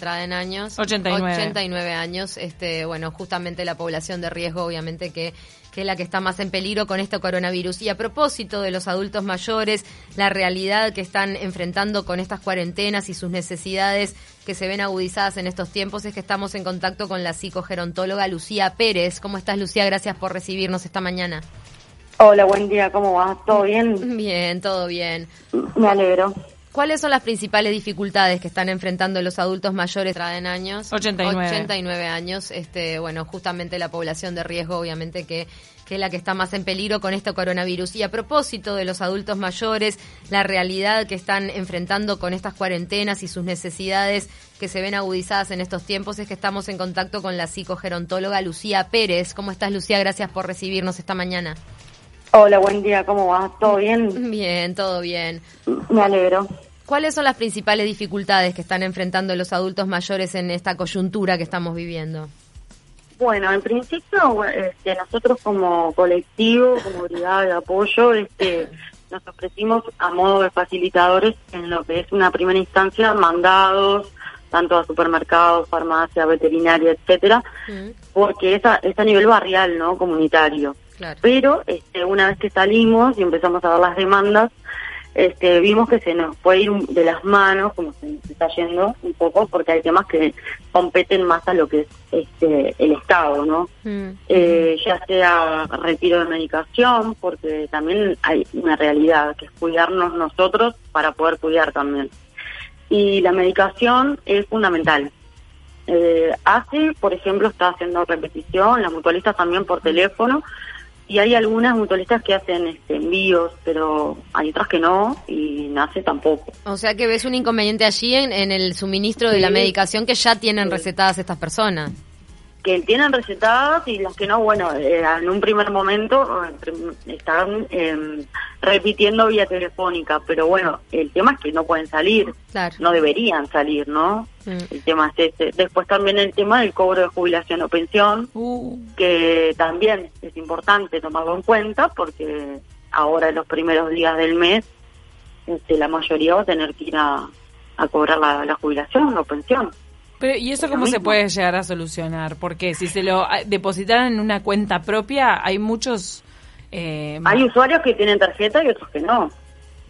traen años 89. 89 años este bueno justamente la población de riesgo obviamente que que es la que está más en peligro con este coronavirus. Y a propósito de los adultos mayores, la realidad que están enfrentando con estas cuarentenas y sus necesidades que se ven agudizadas en estos tiempos, es que estamos en contacto con la psicogerontóloga Lucía Pérez. ¿Cómo estás, Lucía? Gracias por recibirnos esta mañana. Hola, buen día, ¿cómo va? ¿Todo bien? Bien, todo bien. Me alegro. ¿Cuáles son las principales dificultades que están enfrentando los adultos mayores traen años? 89. 89 años. Este, bueno, justamente la población de riesgo, obviamente que que es la que está más en peligro con este coronavirus. Y a propósito de los adultos mayores, la realidad que están enfrentando con estas cuarentenas y sus necesidades que se ven agudizadas en estos tiempos, es que estamos en contacto con la psicogerontóloga Lucía Pérez. ¿Cómo estás, Lucía? Gracias por recibirnos esta mañana. Hola, buen día, ¿cómo va? ¿Todo bien? Bien, todo bien. Me alegro. ¿Cuáles son las principales dificultades que están enfrentando los adultos mayores en esta coyuntura que estamos viviendo? Bueno, en principio, este, nosotros como colectivo, como brigada de apoyo, este, nos ofrecimos a modo de facilitadores en lo que es una primera instancia mandados tanto a supermercados, farmacia, veterinaria, etcétera, mm. porque es a, es a nivel barrial, ¿no? Comunitario. Pero este, una vez que salimos y empezamos a ver las demandas, este, vimos que se nos puede ir de las manos, como se está yendo un poco, porque hay temas que competen más a lo que es este, el Estado, ¿no? Mm. Eh, ya sea retiro de medicación, porque también hay una realidad, que es cuidarnos nosotros para poder cuidar también. Y la medicación es fundamental. Eh, hace, por ejemplo, está haciendo repetición, la mutualista también por teléfono, y hay algunas mutualistas que hacen este, envíos, pero hay otras que no y nace tampoco. O sea que ves un inconveniente allí en, el suministro de la medicación que ya tienen recetadas estas personas que tienen recetadas y las que no, bueno, eh, en un primer momento eh, están em, repitiendo vía telefónica, pero bueno, el tema es que no pueden salir, no deberían salir, ¿no? Mm. El tema es ese. Después también el tema del cobro de jubilación o pensión, uh. que también es importante tomarlo en cuenta porque ahora en los primeros días del mes este, la mayoría va a tener que ir a, cobrar la jubilación o pensión. Pero, ¿y eso cómo se puede llegar a solucionar? Porque si se lo ah, depositaran en una cuenta propia, hay muchos... Eh, hay usuarios que tienen tarjeta y otros que no.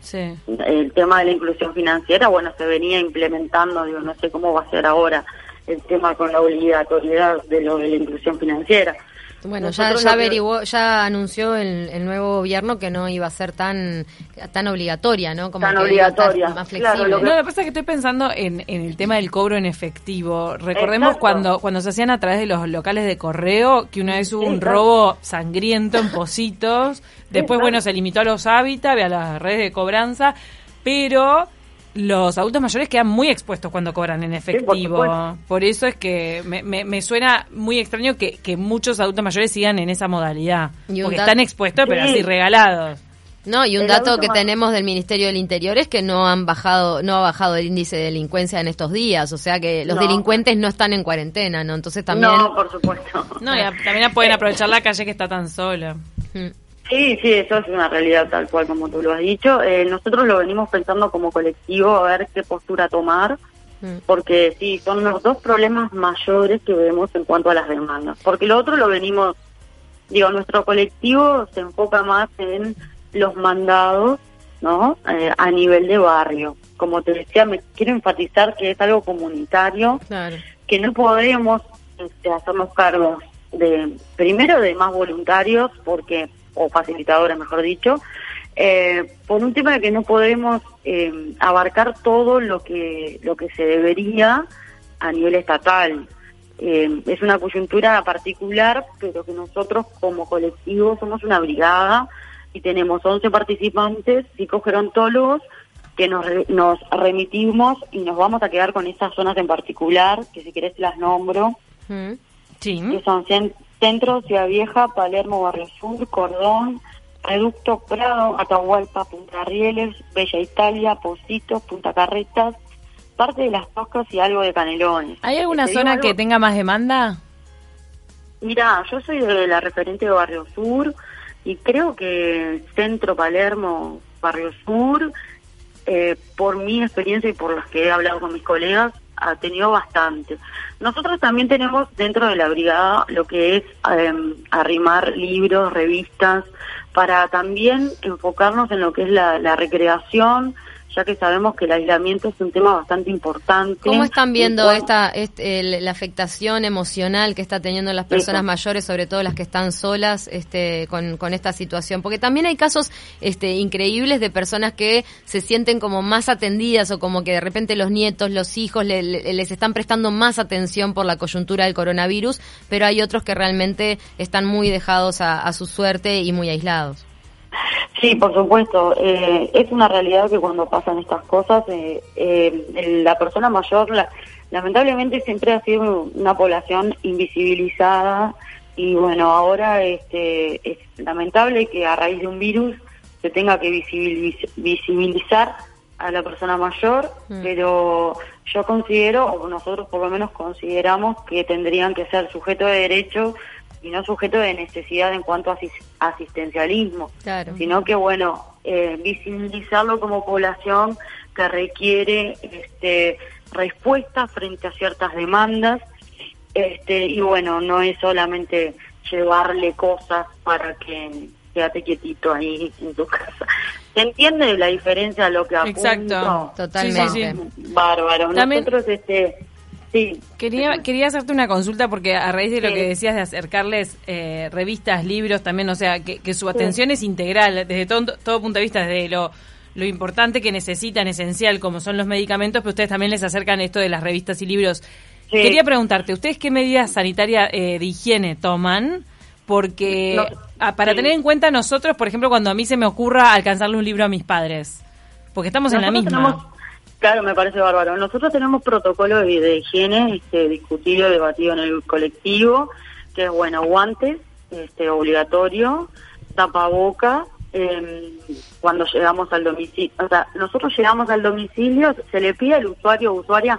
Sí. El tema de la inclusión financiera, bueno, se venía implementando, digo, no sé cómo va a ser ahora el tema con la obligatoriedad de lo de la inclusión financiera. Bueno, ya, ya averiguó, ya anunció el, nuevo gobierno que no iba a ser tan tan obligatoria, ¿no? Como tan obligatoria. Más flexible. lo, que... No, lo que pasa es que estoy pensando en, en el tema del cobro en efectivo. Recordemos cuando cuando se hacían a través de los locales de correo, que una vez hubo un robo sangriento en Positos, después, bueno, se limitó a los hábitats, a las redes de cobranza, pero los adultos mayores quedan muy expuestos cuando cobran en efectivo. por, eso es que me, me, suena muy extraño que, que, muchos adultos mayores sigan en esa modalidad. Porque están expuestos, pero así regalados. No, y un dato que tenemos del Ministerio del Interior es que no han bajado, no ha bajado el índice de delincuencia en estos días, o sea que los delincuentes no están en cuarentena, ¿no? Entonces también No, por supuesto. No, también pueden aprovechar la calle que está tan sola. Mm. Sí, sí, eso es una realidad tal cual como tú lo has dicho. Eh, nosotros lo venimos pensando como colectivo a ver qué postura tomar, mm. porque sí, son los dos problemas mayores que vemos en cuanto a las demandas. Porque lo otro lo venimos, digo, nuestro colectivo se enfoca más en los mandados, ¿no? Eh, a nivel de barrio. Como te decía, me quiero enfatizar que es algo comunitario, que no podemos este, hacernos cargos de, primero, de más voluntarios, porque o facilitadora, mejor dicho, eh, por un tema de que no podemos eh, abarcar todo lo que lo que se debería a nivel estatal. Eh, es una coyuntura particular, pero que nosotros como colectivo somos una brigada y tenemos 11 participantes psicogerontólogos que nos, nos remitimos y nos vamos a quedar con esas zonas en particular, que si querés las nombro, mm. sí. que son Centro, Ciudad Vieja, Palermo, Barrio Sur, Cordón, Reducto, Prado, Atahualpa, Punta Rieles, Bella Italia, Positos, Punta Carretas, parte de Las Toscas y algo de Canelones. ¿Hay alguna zona que tenga más demanda? Mira, yo soy de la referente de Barrio Sur y creo que Centro, Palermo, Barrio Sur, eh, por mi experiencia y por las que he hablado con mis colegas, ha tenido bastante. Nosotros también tenemos dentro de la brigada lo que es em, arrimar libros, revistas, para también enfocarnos en lo que es la, la recreación, ya que sabemos que el aislamiento es un tema bastante importante. ¿Cómo están viendo esta, este, la afectación emocional que está teniendo las personas mayores, sobre todo las que están solas, este, con, con esta situación? Porque también hay casos este, increíbles de personas que se sienten como más atendidas o como que de repente los nietos, los hijos les están prestando más atención por la coyuntura del coronavirus, pero hay otros que realmente están muy dejados a su suerte y muy aislados. Sí, por supuesto. Eh, es una realidad que cuando pasan estas cosas, eh, eh, la persona mayor, lamentablemente, siempre ha sido una población invisibilizada y bueno, ahora este, es lamentable que a raíz de un virus se tenga que visibilizar a la persona mayor, mm. pero yo considero, o nosotros por lo menos consideramos que tendrían que ser sujetos de derecho y no sujeto de necesidad en cuanto a asistencialismo, sino que, bueno, eh, visibilizarlo como población que requiere este, respuesta frente a ciertas demandas este, y, bueno, no es solamente llevarle cosas para que quédate quietito ahí en tu casa. ¿Se entiende la diferencia de lo que apunto? Exacto, totalmente. Bárbaro. Nosotros, este Sí. Quería, quería hacerte una consulta porque a raíz de lo que decías de acercarles eh, revistas, libros también, o sea, que, su atención es integral desde todo, todo punto de vista, desde lo, lo importante que necesitan, esencial, como son los medicamentos, pero ustedes también les acercan esto de las revistas y libros. Quería preguntarte, ¿ustedes qué medidas sanitarias eh, de higiene toman? Porque ah, para tener en cuenta nosotros, por ejemplo, cuando a mí se me ocurra alcanzarle un libro a mis padres, porque estamos en la misma. Claro, me parece bárbaro. Nosotros tenemos protocolo de, higiene este, discutido, debatido en el colectivo, que es, bueno, guantes, este, obligatorio, tapaboca, eh, cuando llegamos al domicilio. O sea, nosotros llegamos al domicilio, se le pide al usuario o usuaria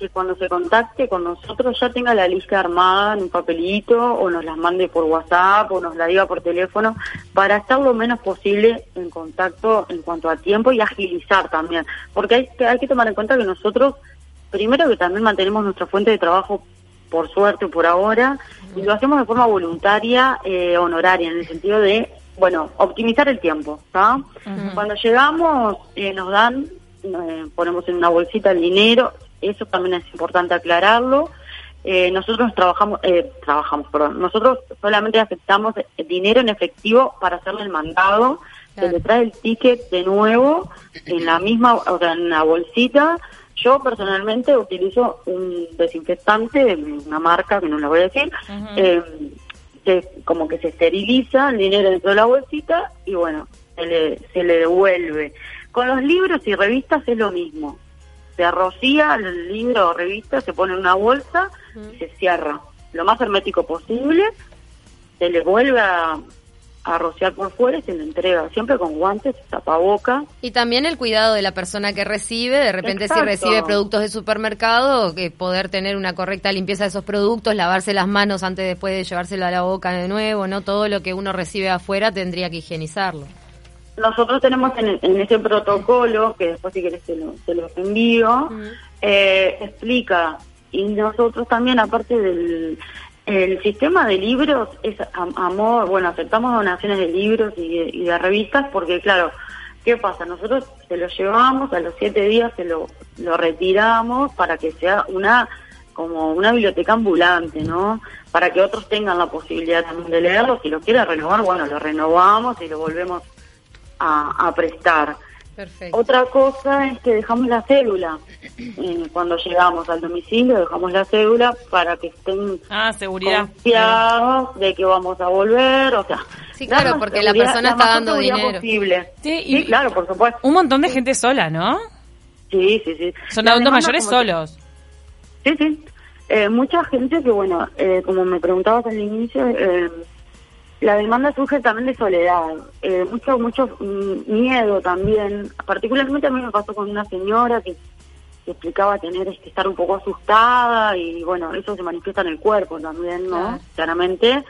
que cuando se contacte con nosotros ya tenga la lista armada en un papelito o nos las mande por WhatsApp o nos la diga por teléfono para estar lo menos posible en contacto en cuanto a tiempo y agilizar también. Porque hay que, hay que tomar en cuenta que nosotros, primero que también mantenemos nuestra fuente de trabajo por suerte por ahora y lo hacemos de forma voluntaria, eh, honoraria, en el sentido de, bueno, optimizar el tiempo. Cuando llegamos eh, nos dan, eh, ponemos en una bolsita el dinero, eso también es importante aclararlo. Eh, nosotros trabajamos, eh, trabajamos, perdón, nosotros solamente aceptamos dinero en efectivo para hacerle el mandado, se le trae el ticket de nuevo en la misma, o sea, en la bolsita. Yo personalmente utilizo un desinfectante de una marca que no la voy a decir, eh, que como que se esteriliza el dinero dentro de la bolsita y bueno, se le, se le devuelve. Con los libros y revistas es lo mismo se rocía el libro o revista, se pone en una bolsa y se cierra. Lo más hermético posible, se le vuelve a, rociar por fuera y se le entrega, siempre con guantes, tapaboca. Y también el cuidado de la persona que recibe, de repente si recibe productos de supermercado, que poder tener una correcta limpieza de esos productos, lavarse las manos antes después de llevárselo a la boca de nuevo, no todo lo que uno recibe afuera tendría que higienizarlo nosotros tenemos en, ese protocolo, que después si querés se lo, se lo envío, eh, explica, y nosotros también, aparte del el sistema de libros, es amor, bueno, aceptamos donaciones de libros y de, revistas, porque claro, ¿qué pasa? Nosotros se lo llevamos, a los siete días se lo, lo retiramos para que sea una como una biblioteca ambulante, ¿no? Para que otros tengan la posibilidad también de leerlo, si lo quiere renovar, bueno, lo renovamos y lo volvemos a, prestar. Otra cosa es que dejamos la cédula. Eh, cuando llegamos al domicilio dejamos la cédula para que estén ah, seguridad. confiados de que vamos a volver, o sea... Sí, claro, porque la persona está dando dinero. Posible. Sí, claro, por supuesto. Un montón de gente sola, ¿no? Sí, sí, sí. Son adultos mayores solos. Sí, sí. Eh, mucha gente que, bueno, eh, como me preguntabas al inicio, eh, la demanda surge también de soledad, eh, mucho, mucho mm, miedo también. Particularmente a mí me pasó con una señora que, explicaba tener que estar un poco asustada y bueno, eso se manifiesta en el cuerpo también, ¿no? Claramente.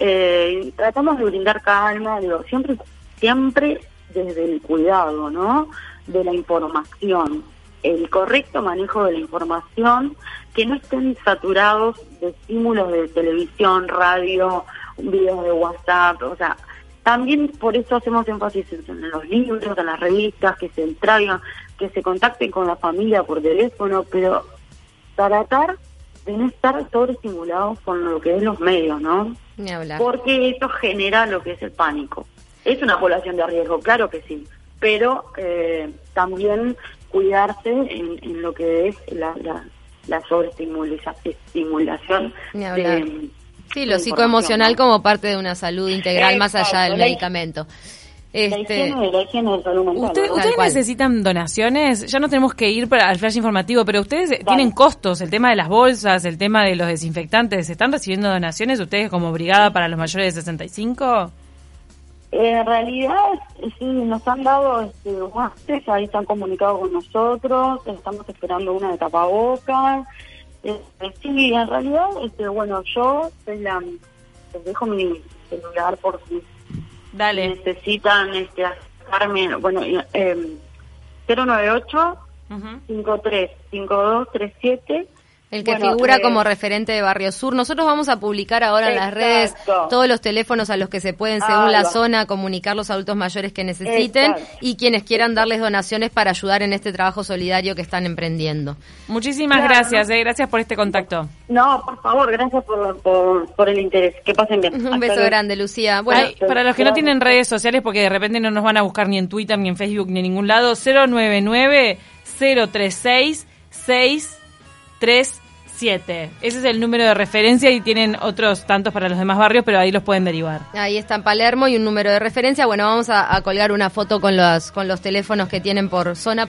Eh, tratamos de brindar calma, digo, siempre, siempre desde el cuidado, ¿no? De la información. el correcto manejo de la información, que no estén saturados de estímulos de televisión, radio, videos de WhatsApp, o sea, también por eso hacemos énfasis en los libros, en las revistas, que se traigan, que se contacten con la familia por teléfono, pero tratar de no estar sobreestimulados con lo que es los medios, ¿no? Ni hablar. Porque eso genera lo que es el pánico. Es una población de riesgo, claro que sí, pero eh, también cuidarse en, lo que es la, la, la sobreestimulación de, sí, lo psicoemocional como parte de una salud integral más allá del medicamento. Este, ¿Ustedes necesitan donaciones? Ya no tenemos que ir para el flash informativo, pero ustedes tienen costos, el tema de las bolsas, el tema de los desinfectantes, ¿están recibiendo donaciones ustedes como brigada para los mayores de 65? En realidad, sí, nos han dado este, ahí están comunicados con nosotros, estamos esperando una de tapabocas. Este, sí, en realidad, este, bueno, yo les dejo mi celular por si Dale. necesitan este, acercarme, bueno, eh, 098 535237 el que figura como referente de Barrio Sur. Nosotros vamos a publicar ahora en las redes todos los teléfonos a los que se pueden, según la zona, comunicar los adultos mayores que necesiten y quienes quieran darles donaciones para ayudar en este trabajo solidario que están emprendiendo. Muchísimas gracias, eh, gracias por este contacto. No, por favor, gracias por, por, el interés. Que pasen bien. Un beso grande, Lucía. Bueno, para los que no tienen redes sociales, porque de repente no nos van a buscar ni en Twitter, ni en Facebook, ni en ningún lado, 099 036 6 37. Ese es el número de referencia y tienen otros tantos para los demás barrios, pero ahí los pueden derivar. Ahí está en Palermo y un número de referencia. Bueno, vamos a, a colgar una foto con los, con los teléfonos que tienen por zona.